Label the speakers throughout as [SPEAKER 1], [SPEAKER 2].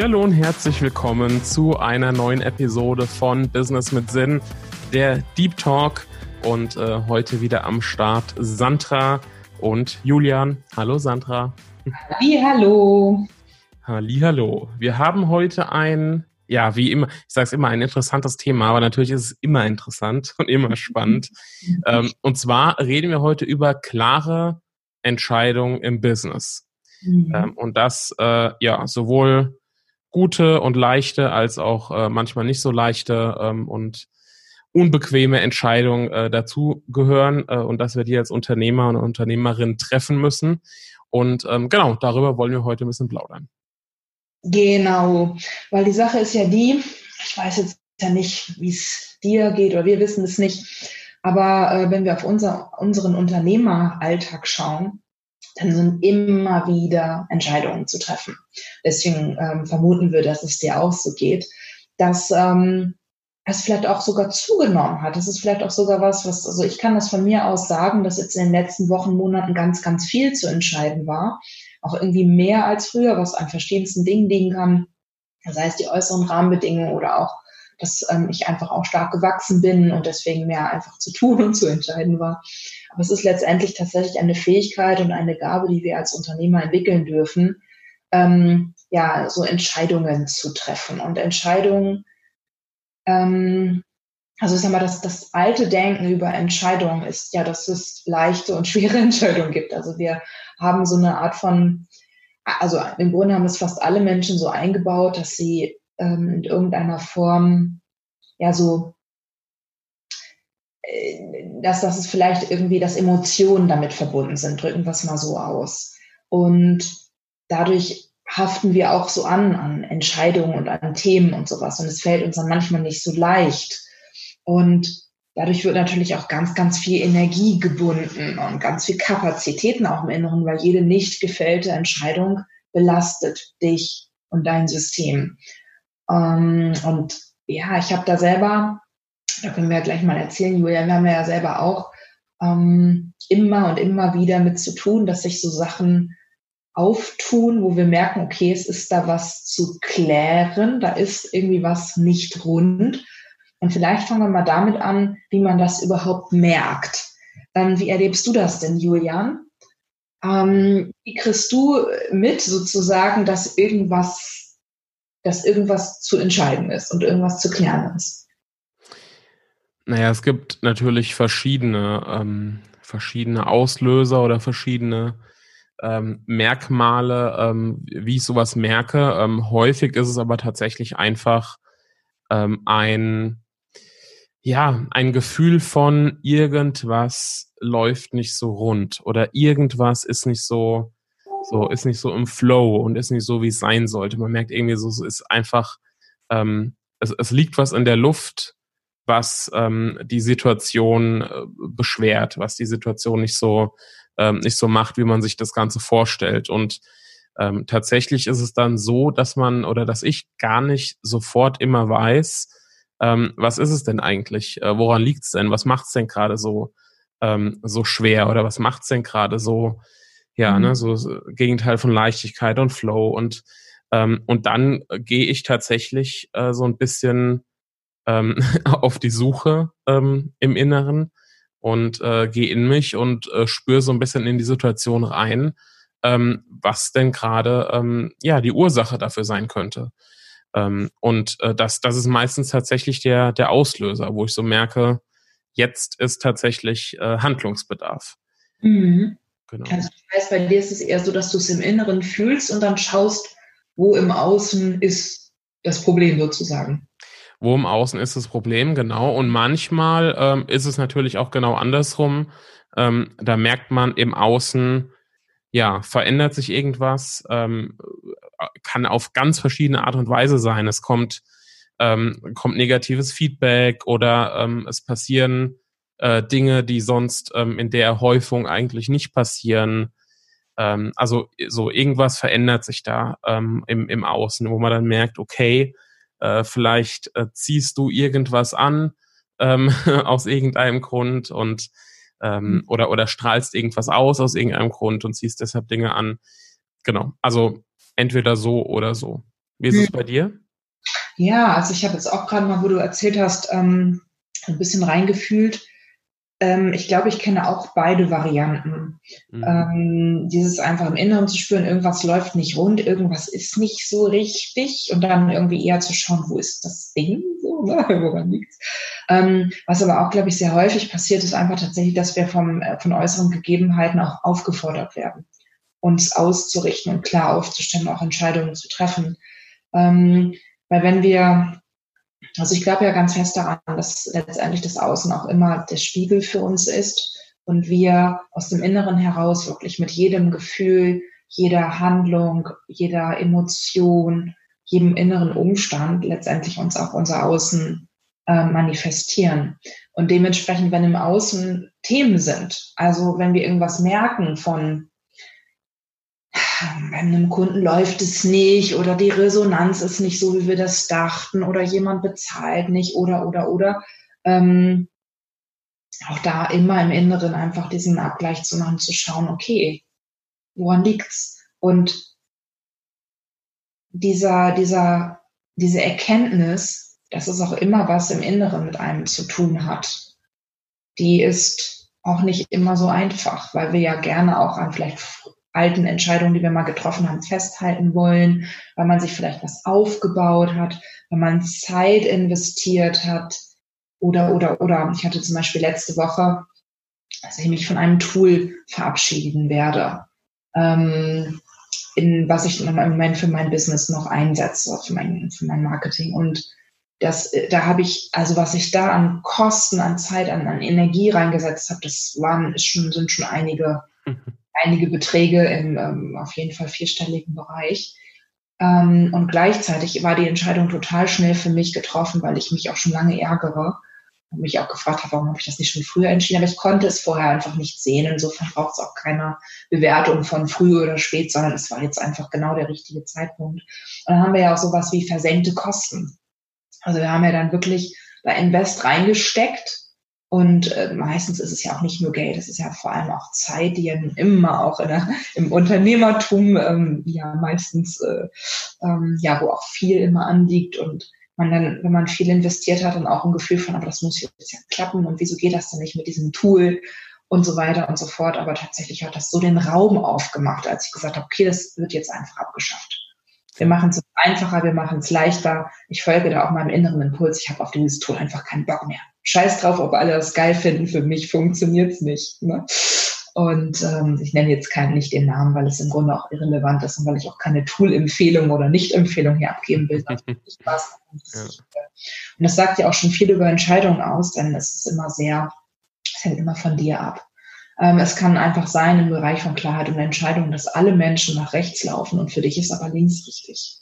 [SPEAKER 1] Hallihallo und herzlich willkommen zu einer neuen Episode von Business mit Sinn, der Deep Talk. Und äh, heute wieder am Start Sandra und Julian. Hallo Sandra.
[SPEAKER 2] Hallo.
[SPEAKER 1] Hallihallo. Wir haben heute ein, ja, wie immer, ich sage es immer, ein interessantes Thema, aber natürlich ist es immer interessant und immer spannend. ähm, und zwar reden wir heute über klare Entscheidungen im Business. Mhm. Ähm, und das, äh, ja, sowohl gute und leichte als auch äh, manchmal nicht so leichte ähm, und unbequeme Entscheidungen äh, dazu gehören äh, und dass wir die als Unternehmer und Unternehmerin treffen müssen. Und ähm, genau, darüber wollen wir heute ein bisschen plaudern.
[SPEAKER 2] Genau, weil die Sache ist ja die, ich weiß jetzt ja nicht, wie es dir geht oder wir wissen es nicht, aber äh, wenn wir auf unser, unseren Unternehmeralltag schauen, dann sind immer wieder Entscheidungen zu treffen. Deswegen ähm, vermuten wir, dass es dir auch so geht, dass ähm, es vielleicht auch sogar zugenommen hat. Das ist vielleicht auch sogar was, was, also ich kann das von mir aus sagen, dass jetzt in den letzten Wochen, Monaten ganz, ganz viel zu entscheiden war. Auch irgendwie mehr als früher, was an verschiedensten Dingen liegen kann. Sei es die äußeren Rahmenbedingungen oder auch, dass ähm, ich einfach auch stark gewachsen bin und deswegen mehr einfach zu tun und zu entscheiden war. Aber es ist letztendlich tatsächlich eine Fähigkeit und eine Gabe, die wir als Unternehmer entwickeln dürfen, ähm, ja, so Entscheidungen zu treffen. Und Entscheidungen, ähm, also ich sag mal, das, das alte Denken über Entscheidungen ist ja, dass es leichte und schwere Entscheidungen gibt. Also wir haben so eine Art von, also im Grunde haben es fast alle Menschen so eingebaut, dass sie ähm, in irgendeiner Form ja so dass, dass es vielleicht irgendwie, dass Emotionen damit verbunden sind, drücken wir es mal so aus. Und dadurch haften wir auch so an, an Entscheidungen und an Themen und sowas. Und es fällt uns dann manchmal nicht so leicht. Und dadurch wird natürlich auch ganz, ganz viel Energie gebunden und ganz viel Kapazitäten auch im Inneren, weil jede nicht gefällte Entscheidung belastet dich und dein System. Ähm, und ja, ich habe da selber da können wir ja gleich mal erzählen, Julia, wir haben ja selber auch ähm, immer und immer wieder mit zu tun, dass sich so Sachen auftun, wo wir merken, okay, es ist da was zu klären, da ist irgendwie was nicht rund. Und vielleicht fangen wir mal damit an, wie man das überhaupt merkt. Dann, wie erlebst du das denn, Julian? Ähm, wie kriegst du mit sozusagen, dass irgendwas, dass irgendwas zu entscheiden ist und irgendwas zu klären ist?
[SPEAKER 1] Naja, es gibt natürlich verschiedene, ähm, verschiedene Auslöser oder verschiedene ähm, Merkmale, ähm, wie ich sowas merke. Ähm, häufig ist es aber tatsächlich einfach ähm, ein, ja, ein Gefühl von irgendwas läuft nicht so rund oder irgendwas ist nicht so, so, ist nicht so im Flow und ist nicht so, wie es sein sollte. Man merkt irgendwie so, es ist einfach, ähm, es, es liegt was in der Luft, was ähm, die Situation äh, beschwert, was die Situation nicht so ähm, nicht so macht, wie man sich das Ganze vorstellt. Und ähm, tatsächlich ist es dann so, dass man oder dass ich gar nicht sofort immer weiß, ähm, was ist es denn eigentlich, äh, woran liegt es denn, was macht es denn gerade so ähm, so schwer oder was macht es denn gerade so ja mhm. ne so, so Gegenteil von Leichtigkeit und Flow und ähm, und dann gehe ich tatsächlich äh, so ein bisschen ähm, auf die Suche ähm, im Inneren und äh, gehe in mich und äh, spüre so ein bisschen in die Situation rein, ähm, was denn gerade ähm, ja die Ursache dafür sein könnte. Ähm, und äh, das, das ist meistens tatsächlich der, der Auslöser, wo ich so merke, jetzt ist tatsächlich äh, Handlungsbedarf.
[SPEAKER 2] Mhm. Genau. Also das heißt, bei dir ist es eher so, dass du es im Inneren fühlst und dann schaust, wo im Außen ist das Problem sozusagen.
[SPEAKER 1] Wo im Außen ist das Problem, genau. Und manchmal ähm, ist es natürlich auch genau andersrum. Ähm, da merkt man im Außen, ja, verändert sich irgendwas, ähm, kann auf ganz verschiedene Art und Weise sein. Es kommt, ähm, kommt negatives Feedback oder ähm, es passieren äh, Dinge, die sonst ähm, in der Häufung eigentlich nicht passieren. Ähm, also so irgendwas verändert sich da ähm, im, im Außen, wo man dann merkt, okay, äh, vielleicht äh, ziehst du irgendwas an ähm, aus irgendeinem Grund und ähm, mhm. oder oder strahlst irgendwas aus aus irgendeinem Grund und ziehst deshalb Dinge an. Genau. Also entweder so oder so. Wie ist es bei dir?
[SPEAKER 2] Ja, also ich habe jetzt auch gerade mal, wo du erzählt hast, ähm, ein bisschen reingefühlt. Ähm, ich glaube, ich kenne auch beide Varianten. Mhm. Ähm, dieses einfach im Inneren zu spüren, irgendwas läuft nicht rund, irgendwas ist nicht so richtig und dann irgendwie eher zu schauen, wo ist das Ding, so, ne? woran liegt's? Ähm, was aber auch, glaube ich, sehr häufig passiert, ist einfach tatsächlich, dass wir vom, äh, von äußeren Gegebenheiten auch aufgefordert werden, uns auszurichten und klar aufzustellen, auch Entscheidungen zu treffen. Ähm, weil wenn wir also ich glaube ja ganz fest daran, dass letztendlich das Außen auch immer der Spiegel für uns ist und wir aus dem Inneren heraus wirklich mit jedem Gefühl, jeder Handlung, jeder Emotion, jedem inneren Umstand letztendlich uns auch unser Außen äh, manifestieren. Und dementsprechend, wenn im Außen Themen sind, also wenn wir irgendwas merken von bei einem Kunden läuft es nicht oder die Resonanz ist nicht so, wie wir das dachten oder jemand bezahlt nicht oder oder oder. Ähm, auch da immer im Inneren einfach diesen Abgleich zu machen, zu schauen, okay, woran liegt's? Und dieser, dieser, diese Erkenntnis, dass es auch immer was im Inneren mit einem zu tun hat, die ist auch nicht immer so einfach, weil wir ja gerne auch an vielleicht alten Entscheidungen, die wir mal getroffen haben, festhalten wollen, weil man sich vielleicht was aufgebaut hat, weil man Zeit investiert hat oder, oder, oder. Ich hatte zum Beispiel letzte Woche, dass ich mich von einem Tool verabschieden werde, ähm, in was ich im Moment für mein Business noch einsetze, für mein, für mein Marketing. Und das, da habe ich, also was ich da an Kosten, an Zeit, an, an Energie reingesetzt habe, das waren, ist schon, sind schon einige mhm einige Beträge im ähm, auf jeden Fall vierstelligen Bereich. Ähm, und gleichzeitig war die Entscheidung total schnell für mich getroffen, weil ich mich auch schon lange ärgere und mich auch gefragt habe, warum habe ich das nicht schon früher entschieden. Aber ich konnte es vorher einfach nicht sehen. Insofern braucht es auch keine Bewertung von früh oder spät, sondern es war jetzt einfach genau der richtige Zeitpunkt. Und dann haben wir ja auch sowas wie versenkte Kosten. Also wir haben ja dann wirklich da Invest reingesteckt und äh, meistens ist es ja auch nicht nur Geld, es ist ja vor allem auch Zeit, die ja immer auch in der, im Unternehmertum ähm, ja meistens, äh, ähm, ja, wo auch viel immer anliegt und man dann, wenn man viel investiert hat, dann auch ein Gefühl von, aber das muss jetzt ja klappen und wieso geht das denn nicht mit diesem Tool und so weiter und so fort. Aber tatsächlich hat das so den Raum aufgemacht, als ich gesagt habe, okay, das wird jetzt einfach abgeschafft. Wir machen es einfacher, wir machen es leichter. Ich folge da auch meinem inneren Impuls. Ich habe auf dieses Tool einfach keinen Bock mehr. Scheiß drauf, ob alle das geil finden. Für mich funktioniert es nicht. Ne? Und ähm, ich nenne jetzt keinen nicht den Namen, weil es im Grunde auch irrelevant ist und weil ich auch keine Tool-Empfehlung oder Nicht-Empfehlung hier abgeben will. Ja. Und das sagt ja auch schon viel über Entscheidungen aus, denn es ist immer sehr, es hängt immer von dir ab. Ähm, es kann einfach sein im Bereich von Klarheit und Entscheidung, dass alle Menschen nach rechts laufen und für dich ist aber links richtig.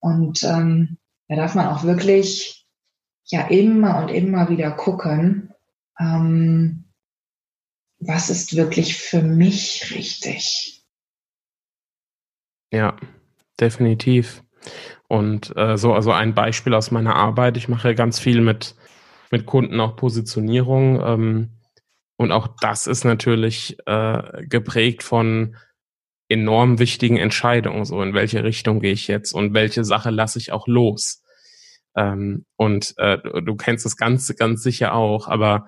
[SPEAKER 2] Und ähm, da darf man auch wirklich ja immer und immer wieder gucken, ähm, was ist wirklich für mich richtig.
[SPEAKER 1] Ja, definitiv. Und äh, so, also ein Beispiel aus meiner Arbeit, ich mache ganz viel mit, mit Kunden auch Positionierung. Ähm, und auch das ist natürlich äh, geprägt von enorm wichtigen Entscheidungen, so in welche Richtung gehe ich jetzt und welche Sache lasse ich auch los. Ähm, und äh, du kennst das Ganze ganz sicher auch, aber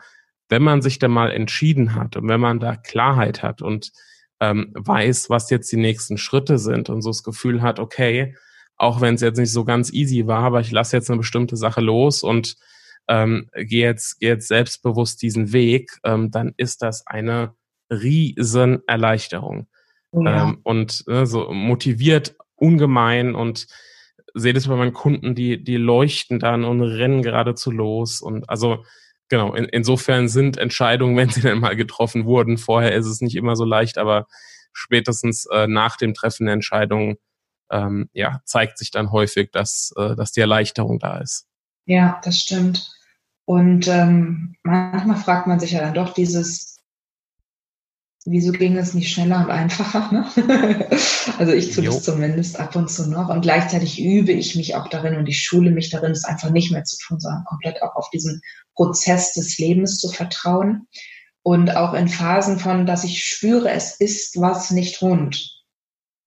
[SPEAKER 1] wenn man sich da mal entschieden hat und wenn man da Klarheit hat und ähm, weiß, was jetzt die nächsten Schritte sind und so das Gefühl hat, okay, auch wenn es jetzt nicht so ganz easy war, aber ich lasse jetzt eine bestimmte Sache los und ähm, gehe jetzt, geh jetzt selbstbewusst diesen Weg, ähm, dann ist das eine riesen Erleichterung. Ja. Ähm, und äh, so motiviert ungemein und sehe das bei meinen Kunden, die, die leuchten dann und rennen geradezu los. Und also genau, in, insofern sind Entscheidungen, wenn sie denn mal getroffen wurden, vorher ist es nicht immer so leicht, aber spätestens äh, nach dem Treffen der Entscheidung ähm, ja, zeigt sich dann häufig, dass, äh, dass die Erleichterung da ist.
[SPEAKER 2] Ja, das stimmt. Und ähm, manchmal fragt man sich ja dann doch dieses, wieso ging es nicht schneller und einfacher? Ne? also ich tue das zumindest ab und zu noch. Und gleichzeitig übe ich mich auch darin und ich schule mich darin, es einfach nicht mehr zu tun, sondern komplett auch auf diesen Prozess des Lebens zu vertrauen. Und auch in Phasen von, dass ich spüre, es ist was nicht rund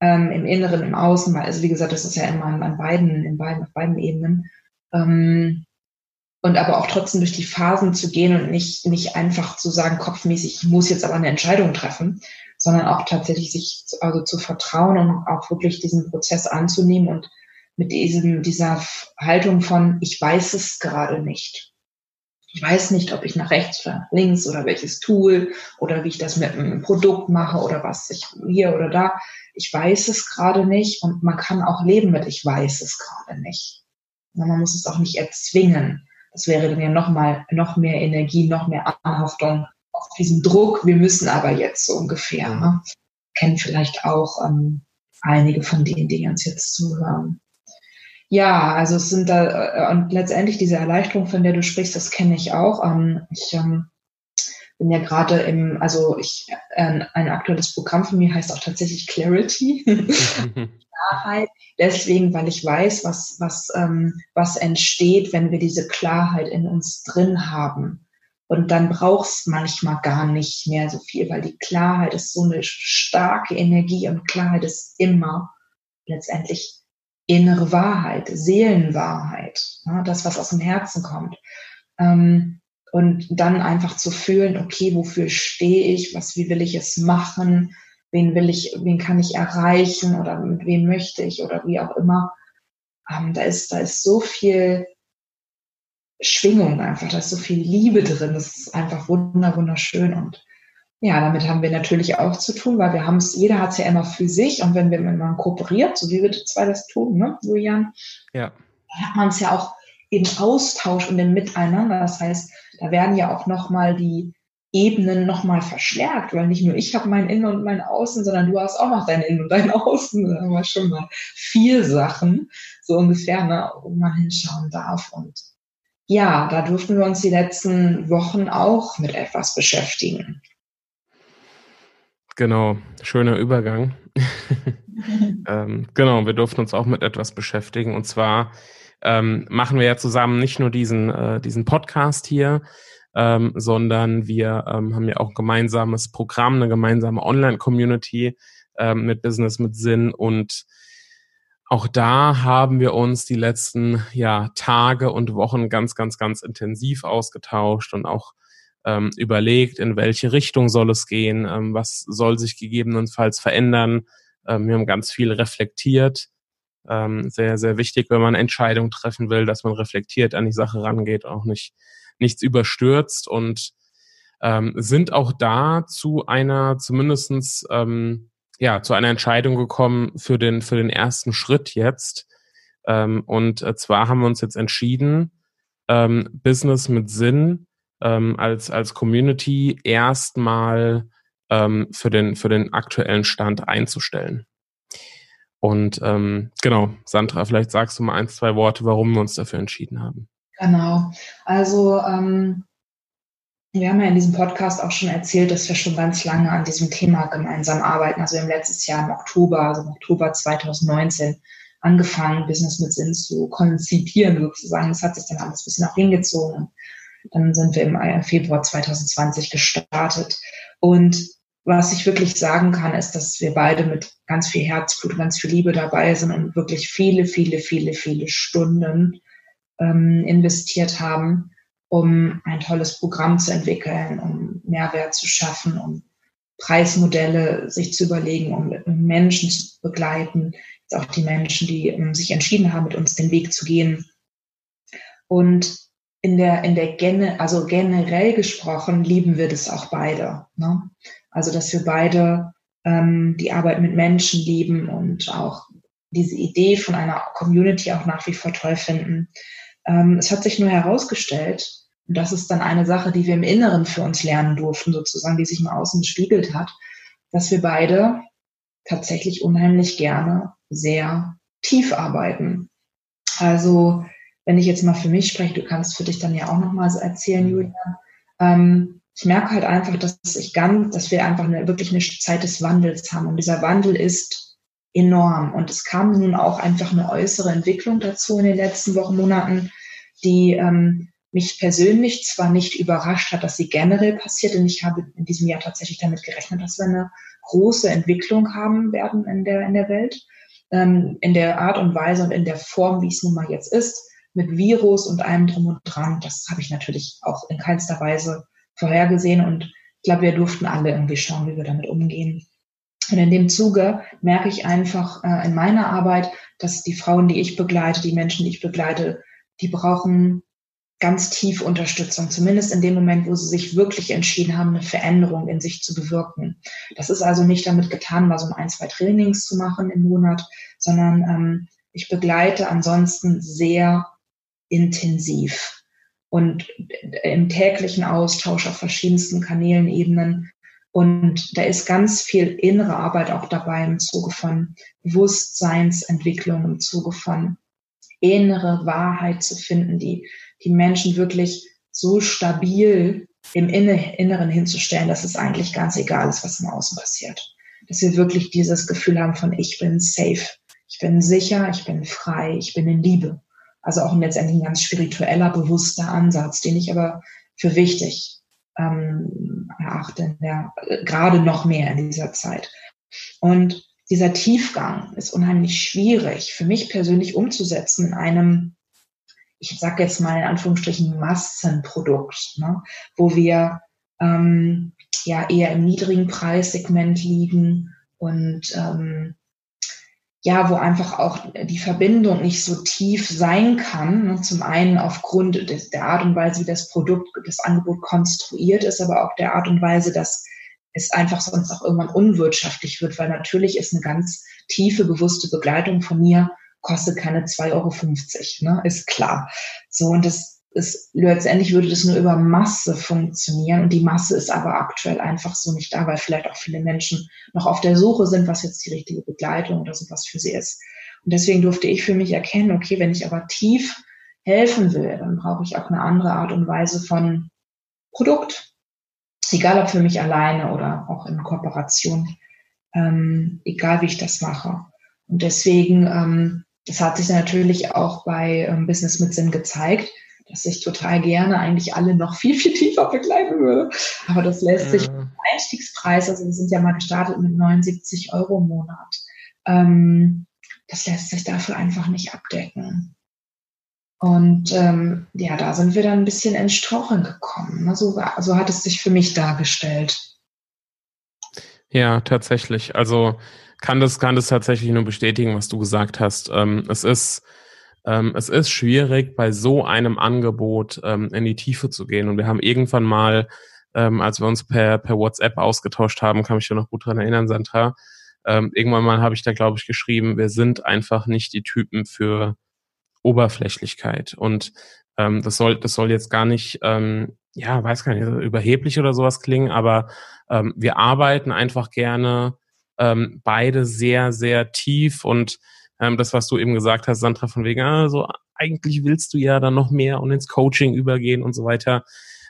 [SPEAKER 2] ähm, im Inneren, im Außen, also wie gesagt, das ist ja immer an beiden, in beiden, auf beiden Ebenen. Ähm, und aber auch trotzdem durch die Phasen zu gehen und nicht, nicht einfach zu sagen, kopfmäßig, ich muss jetzt aber eine Entscheidung treffen, sondern auch tatsächlich sich also zu vertrauen und auch wirklich diesen Prozess anzunehmen und mit diesem, dieser Haltung von, ich weiß es gerade nicht. Ich weiß nicht, ob ich nach rechts oder nach links oder welches Tool oder wie ich das mit einem Produkt mache oder was ich hier oder da. Ich weiß es gerade nicht und man kann auch leben mit, ich weiß es gerade nicht. Man muss es auch nicht erzwingen. Das wäre dann ja noch mal, noch mehr Energie, noch mehr Anhaftung auf diesen Druck. Wir müssen aber jetzt so ungefähr. Ne? Kennen vielleicht auch ähm, einige von denen, die uns jetzt zuhören. Ja, also es sind da, äh, und letztendlich diese Erleichterung, von der du sprichst, das kenne ich auch. Ähm, ich ähm, bin ja gerade im, also ich, äh, ein aktuelles Programm von mir heißt auch tatsächlich Clarity. Klarheit. Deswegen, weil ich weiß, was, was, ähm, was entsteht, wenn wir diese Klarheit in uns drin haben. Und dann brauchst manchmal gar nicht mehr so viel, weil die Klarheit ist so eine starke Energie und Klarheit ist immer letztendlich innere Wahrheit, Seelenwahrheit, ja, das, was aus dem Herzen kommt. Ähm, und dann einfach zu fühlen, okay, wofür stehe ich, was, wie will ich es machen, wen will ich, wen kann ich erreichen oder mit wem möchte ich oder wie auch immer. Ähm, da ist, da ist so viel Schwingung einfach, da ist so viel Liebe drin. Das ist einfach wunder, wunderschön und ja, damit haben wir natürlich auch zu tun, weil wir haben es, jeder hat es ja immer für sich und wenn wir miteinander kooperiert, so wie wir zwei das tun, ne, Julian? Ja. Dann hat man es ja auch im Austausch und im Miteinander. Das heißt, da werden ja auch nochmal die Ebenen nochmal verstärkt, weil nicht nur ich habe mein Innen und mein Außen, sondern du hast auch noch dein Innen und dein Außen. Da haben wir schon mal vier Sachen, so ungefähr, ne, wo man hinschauen darf. Und ja, da durften wir uns die letzten Wochen auch mit etwas beschäftigen.
[SPEAKER 1] Genau, schöner Übergang. ähm, genau, wir durften uns auch mit etwas beschäftigen. Und zwar ähm, machen wir ja zusammen nicht nur diesen, äh, diesen Podcast hier, ähm, sondern wir ähm, haben ja auch ein gemeinsames Programm, eine gemeinsame Online-Community ähm, mit Business mit Sinn und auch da haben wir uns die letzten ja, Tage und Wochen ganz, ganz, ganz intensiv ausgetauscht und auch ähm, überlegt, in welche Richtung soll es gehen, ähm, was soll sich gegebenenfalls verändern. Ähm, wir haben ganz viel reflektiert. Ähm, sehr, sehr wichtig, wenn man Entscheidungen treffen will, dass man reflektiert an die Sache rangeht, auch nicht nichts überstürzt und ähm, sind auch da zu einer zumindestens ähm, ja zu einer Entscheidung gekommen für den für den ersten Schritt jetzt. Ähm, und äh, zwar haben wir uns jetzt entschieden ähm, Business mit Sinn ähm, als als Community erstmal ähm, für den für den aktuellen Stand einzustellen und ähm, genau Sandra vielleicht sagst du mal ein zwei Worte warum wir uns dafür entschieden haben
[SPEAKER 2] Genau. Also ähm, wir haben ja in diesem Podcast auch schon erzählt, dass wir schon ganz lange an diesem Thema gemeinsam arbeiten. Also wir haben letztes Jahr im Oktober, also im Oktober 2019, angefangen, Business mit Sinn zu konzipieren sozusagen. Das hat sich dann alles ein bisschen auch hingezogen. Dann sind wir im Februar 2020 gestartet. Und was ich wirklich sagen kann, ist, dass wir beide mit ganz viel Herzblut, ganz viel Liebe dabei sind und wirklich viele, viele, viele, viele Stunden ähm, investiert haben, um ein tolles Programm zu entwickeln, um Mehrwert zu schaffen, um Preismodelle sich zu überlegen, um Menschen zu begleiten, jetzt auch die Menschen, die um, sich entschieden haben, mit uns den Weg zu gehen. Und in der, in der Gene, also generell gesprochen, lieben wir das auch beide. Ne? Also, dass wir beide ähm, die Arbeit mit Menschen lieben und auch diese Idee von einer Community auch nach wie vor toll finden. Ähm, es hat sich nur herausgestellt, und das ist dann eine Sache, die wir im Inneren für uns lernen durften, sozusagen, die sich im Außen gespiegelt hat, dass wir beide tatsächlich unheimlich gerne sehr tief arbeiten. Also, wenn ich jetzt mal für mich spreche, du kannst für dich dann ja auch nochmal so erzählen, mhm. Julia. Ähm, ich merke halt einfach, dass ich ganz, dass wir einfach eine, wirklich eine Zeit des Wandels haben. Und dieser Wandel ist enorm. Und es kam nun auch einfach eine äußere Entwicklung dazu in den letzten Wochen, Monaten, die ähm, mich persönlich zwar nicht überrascht hat, dass sie generell passiert, denn ich habe in diesem Jahr tatsächlich damit gerechnet, dass wir eine große Entwicklung haben werden in der, in der Welt, ähm, in der Art und Weise und in der Form, wie es nun mal jetzt ist, mit Virus und allem drum und dran. Das habe ich natürlich auch in keinster Weise vorhergesehen und ich glaube, wir durften alle irgendwie schauen, wie wir damit umgehen. Und in dem Zuge merke ich einfach äh, in meiner Arbeit, dass die Frauen, die ich begleite, die Menschen, die ich begleite, die brauchen ganz tief Unterstützung, zumindest in dem Moment, wo sie sich wirklich entschieden haben, eine Veränderung in sich zu bewirken. Das ist also nicht damit getan, mal so ein, zwei Trainings zu machen im Monat, sondern ähm, ich begleite ansonsten sehr intensiv und im täglichen Austausch auf verschiedensten Kanälen, Ebenen. Und da ist ganz viel innere Arbeit auch dabei im Zuge von Bewusstseinsentwicklung, im Zuge von innere Wahrheit zu finden, die die Menschen wirklich so stabil im Inneren hinzustellen, dass es eigentlich ganz egal ist, was im Außen passiert. Dass wir wirklich dieses Gefühl haben von ich bin safe, ich bin sicher, ich bin frei, ich bin in Liebe. Also auch letztendlich ein ganz spiritueller, bewusster Ansatz, den ich aber für wichtig ähm, erachte, ja, gerade noch mehr in dieser Zeit. Und dieser Tiefgang ist unheimlich schwierig für mich persönlich umzusetzen in einem, ich sage jetzt mal in Anführungsstrichen, Massenprodukt, ne, wo wir ähm, ja eher im niedrigen Preissegment liegen und ähm, ja, wo einfach auch die Verbindung nicht so tief sein kann. Ne? Zum einen aufgrund des, der Art und Weise, wie das Produkt, das Angebot konstruiert ist, aber auch der Art und Weise, dass es einfach sonst auch irgendwann unwirtschaftlich wird, weil natürlich ist eine ganz tiefe, bewusste Begleitung von mir, kostet keine 2,50 Euro, ne? ist klar. So, und das es, letztendlich würde das nur über Masse funktionieren und die Masse ist aber aktuell einfach so nicht da, weil vielleicht auch viele Menschen noch auf der Suche sind, was jetzt die richtige Begleitung oder sowas für sie ist. Und deswegen durfte ich für mich erkennen, okay, wenn ich aber tief helfen will, dann brauche ich auch eine andere Art und Weise von Produkt. Egal ob für mich alleine oder auch in Kooperation, ähm, egal wie ich das mache. Und deswegen, ähm, das hat sich natürlich auch bei ähm, Business mit Sinn gezeigt, dass ich total gerne eigentlich alle noch viel, viel tiefer begleiten würde. Aber das lässt sich ja. Einstiegspreis, also wir sind ja mal gestartet mit 79 Euro im Monat. Ähm, das lässt sich dafür einfach nicht abdecken. Und ähm, ja, da sind wir dann ein bisschen ins gekommen. Ne? So, so hat es sich für mich dargestellt.
[SPEAKER 1] Ja, tatsächlich. Also kann das, kann das tatsächlich nur bestätigen, was du gesagt hast. Ähm, es ist es ist schwierig, bei so einem Angebot ähm, in die Tiefe zu gehen. Und wir haben irgendwann mal, ähm, als wir uns per, per WhatsApp ausgetauscht haben, kann mich ja noch gut dran erinnern, Sandra, ähm, irgendwann mal habe ich da, glaube ich, geschrieben, wir sind einfach nicht die Typen für Oberflächlichkeit. Und ähm, das soll, das soll jetzt gar nicht, ähm, ja, weiß gar nicht, überheblich oder sowas klingen, aber ähm, wir arbeiten einfach gerne ähm, beide sehr, sehr tief und ähm, das, was du eben gesagt hast, Sandra, von wegen, also eigentlich willst du ja dann noch mehr und ins Coaching übergehen und so weiter.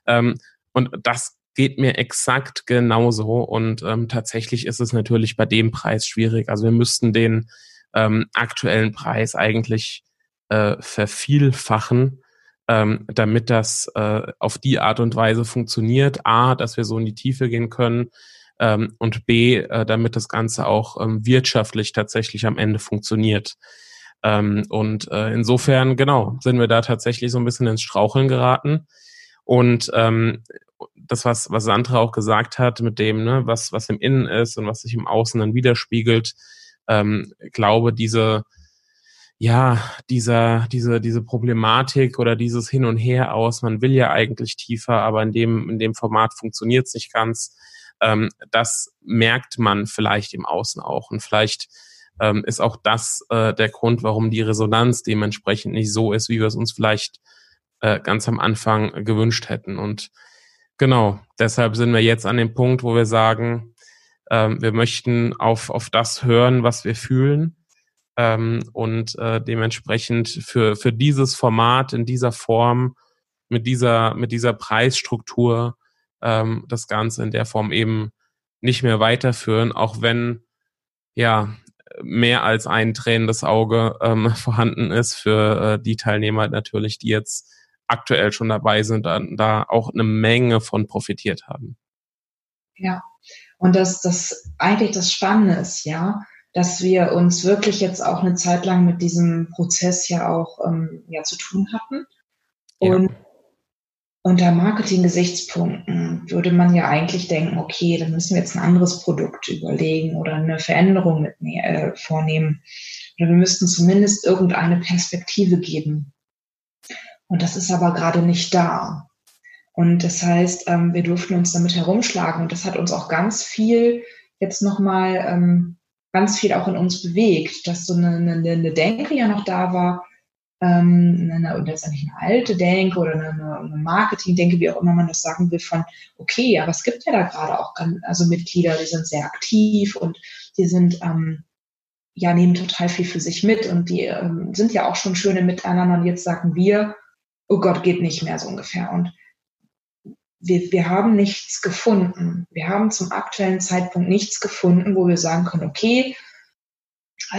[SPEAKER 1] Ähm, und das geht mir exakt genauso. Und ähm, tatsächlich ist es natürlich bei dem Preis schwierig. Also wir müssten den ähm, aktuellen Preis eigentlich äh, vervielfachen, ähm, damit das äh, auf die Art und Weise funktioniert. A, dass wir so in die Tiefe gehen können ähm, und B, äh, damit das Ganze auch ähm, wirtschaftlich tatsächlich am Ende funktioniert. Ähm, und äh, insofern, genau, sind wir da tatsächlich so ein bisschen ins Straucheln geraten. Und ähm, das, was, was Sandra auch gesagt hat, mit dem, ne, was, was im Innen ist und was sich im Außen dann widerspiegelt, ähm, glaube, diese, ja, dieser, diese, diese Problematik oder dieses Hin und Her aus, man will ja eigentlich tiefer, aber in dem, in dem Format funktioniert es nicht ganz ähm, das merkt man vielleicht im Außen auch. Und vielleicht ähm, ist auch das äh, der Grund, warum die Resonanz dementsprechend nicht so ist, wie wir es uns vielleicht äh, ganz am Anfang gewünscht hätten. Und genau, deshalb sind wir jetzt an dem Punkt, wo wir sagen, ähm, wir möchten auf, auf das hören, was wir fühlen. Ähm, und äh, dementsprechend für, für dieses Format in dieser Form, mit dieser, mit dieser Preisstruktur ähm, das Ganze in der Form eben nicht mehr weiterführen, auch wenn ja mehr als ein tränendes Auge ähm, vorhanden ist für äh, die Teilnehmer natürlich, die jetzt aktuell schon dabei sind, da, da auch eine Menge von profitiert haben.
[SPEAKER 2] Ja. Und das, das eigentlich das Spannende ist, ja, dass wir uns wirklich jetzt auch eine Zeit lang mit diesem Prozess ja auch ähm, ja, zu tun hatten. Und ja. Unter Marketing-Gesichtspunkten würde man ja eigentlich denken, okay, dann müssen wir jetzt ein anderes Produkt überlegen oder eine Veränderung mit, äh, vornehmen. Oder wir müssten zumindest irgendeine Perspektive geben. Und das ist aber gerade nicht da. Und das heißt, ähm, wir durften uns damit herumschlagen. Und das hat uns auch ganz viel jetzt nochmal ähm, ganz viel auch in uns bewegt, dass so eine, eine, eine Denke ja noch da war, ähm, eine, letztendlich eine alte Denke oder eine, eine Marketing-Denke, wie auch immer man das sagen will, von, okay, aber es gibt ja da gerade auch also Mitglieder, die sind sehr aktiv und die sind, ähm, ja, nehmen total viel für sich mit und die ähm, sind ja auch schon schöne Miteinander und jetzt sagen wir, oh Gott, geht nicht mehr so ungefähr. Und wir, wir haben nichts gefunden. Wir haben zum aktuellen Zeitpunkt nichts gefunden, wo wir sagen können, okay,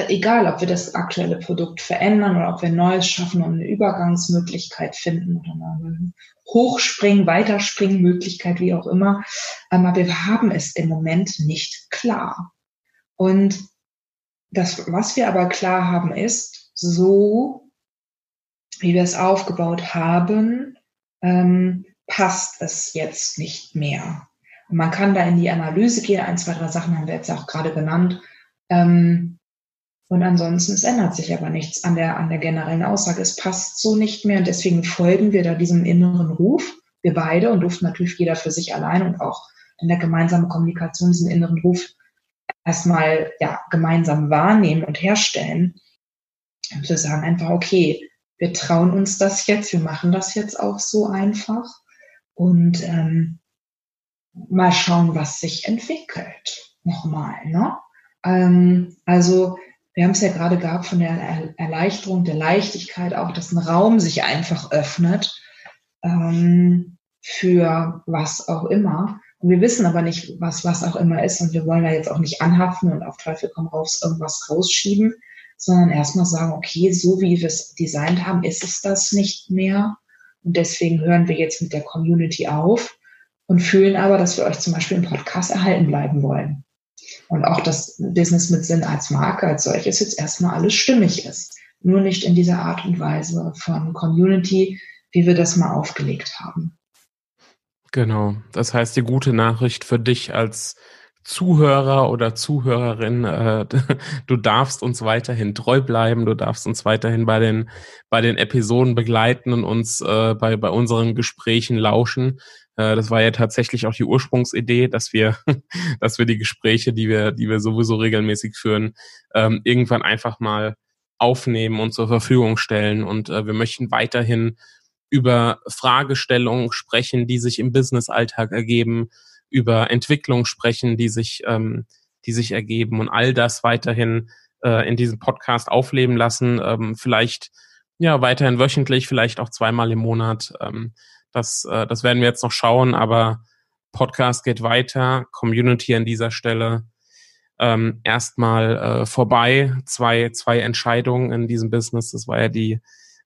[SPEAKER 2] egal, ob wir das aktuelle Produkt verändern oder ob wir neues schaffen und eine Übergangsmöglichkeit finden oder eine Hochspringen, Weiterspringen-Möglichkeit, wie auch immer. Aber wir haben es im Moment nicht klar. Und das, was wir aber klar haben, ist, so wie wir es aufgebaut haben, ähm, passt es jetzt nicht mehr. Und man kann da in die Analyse gehen. Ein, zwei, drei Sachen haben wir jetzt auch gerade genannt. Ähm, und ansonsten, es ändert sich aber nichts an der, an der generellen Aussage. Es passt so nicht mehr. Und deswegen folgen wir da diesem inneren Ruf. Wir beide und durften natürlich jeder für sich allein und auch in der gemeinsamen Kommunikation diesen inneren Ruf erstmal ja, gemeinsam wahrnehmen und herstellen. Und wir sagen einfach, okay, wir trauen uns das jetzt, wir machen das jetzt auch so einfach und ähm, mal schauen, was sich entwickelt. Nochmal, ne? Ähm, also wir haben es ja gerade gehabt von der Erleichterung, der Leichtigkeit, auch dass ein Raum sich einfach öffnet ähm, für was auch immer. Und wir wissen aber nicht, was was auch immer ist. Und wir wollen da jetzt auch nicht anhaften und auf Teufel komm raus irgendwas rausschieben, sondern erstmal sagen, okay, so wie wir es designt haben, ist es das nicht mehr. Und deswegen hören wir jetzt mit der Community auf und fühlen aber, dass wir euch zum Beispiel im Podcast erhalten bleiben wollen. Und auch das Business mit Sinn als Marke als solches jetzt erstmal alles stimmig ist. Nur nicht in dieser Art und Weise von Community, wie wir das mal aufgelegt haben.
[SPEAKER 1] Genau. Das heißt, die gute Nachricht für dich als Zuhörer oder Zuhörerin, äh, du darfst uns weiterhin treu bleiben, du darfst uns weiterhin bei den, bei den Episoden begleiten und uns äh, bei, bei unseren Gesprächen lauschen. Äh, das war ja tatsächlich auch die Ursprungsidee, dass wir, dass wir die Gespräche, die wir, die wir sowieso regelmäßig führen, ähm, irgendwann einfach mal aufnehmen und zur Verfügung stellen. Und äh, wir möchten weiterhin über Fragestellungen sprechen, die sich im Business-Alltag ergeben, über Entwicklung sprechen, die sich, ähm, die sich ergeben und all das weiterhin äh, in diesem Podcast aufleben lassen. Ähm, vielleicht ja weiterhin wöchentlich, vielleicht auch zweimal im Monat. Ähm, das, äh, das werden wir jetzt noch schauen, aber Podcast geht weiter, Community an dieser Stelle ähm, erstmal äh, vorbei. Zwei, zwei Entscheidungen in diesem Business. Das war ja die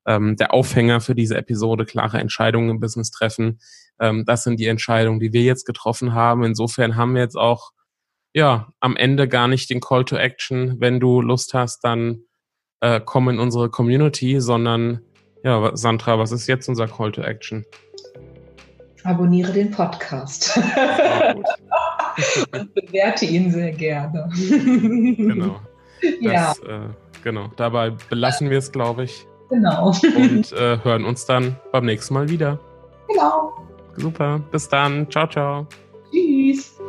[SPEAKER 1] ähm, der Aufhänger für diese Episode, klare Entscheidungen im Business treffen. Ähm, das sind die Entscheidungen, die wir jetzt getroffen haben. Insofern haben wir jetzt auch ja am Ende gar nicht den Call to Action. Wenn du Lust hast, dann äh, komm in unsere Community, sondern ja, Sandra, was ist jetzt unser Call to Action?
[SPEAKER 2] Abonniere den Podcast. Und bewerte ihn sehr gerne.
[SPEAKER 1] genau. Das, ja. Äh, genau. Dabei belassen wir es, glaube ich.
[SPEAKER 2] Genau.
[SPEAKER 1] Und äh, hören uns dann beim nächsten Mal wieder.
[SPEAKER 2] Genau.
[SPEAKER 1] Super. Bis dann. Ciao, ciao.
[SPEAKER 2] Tschüss.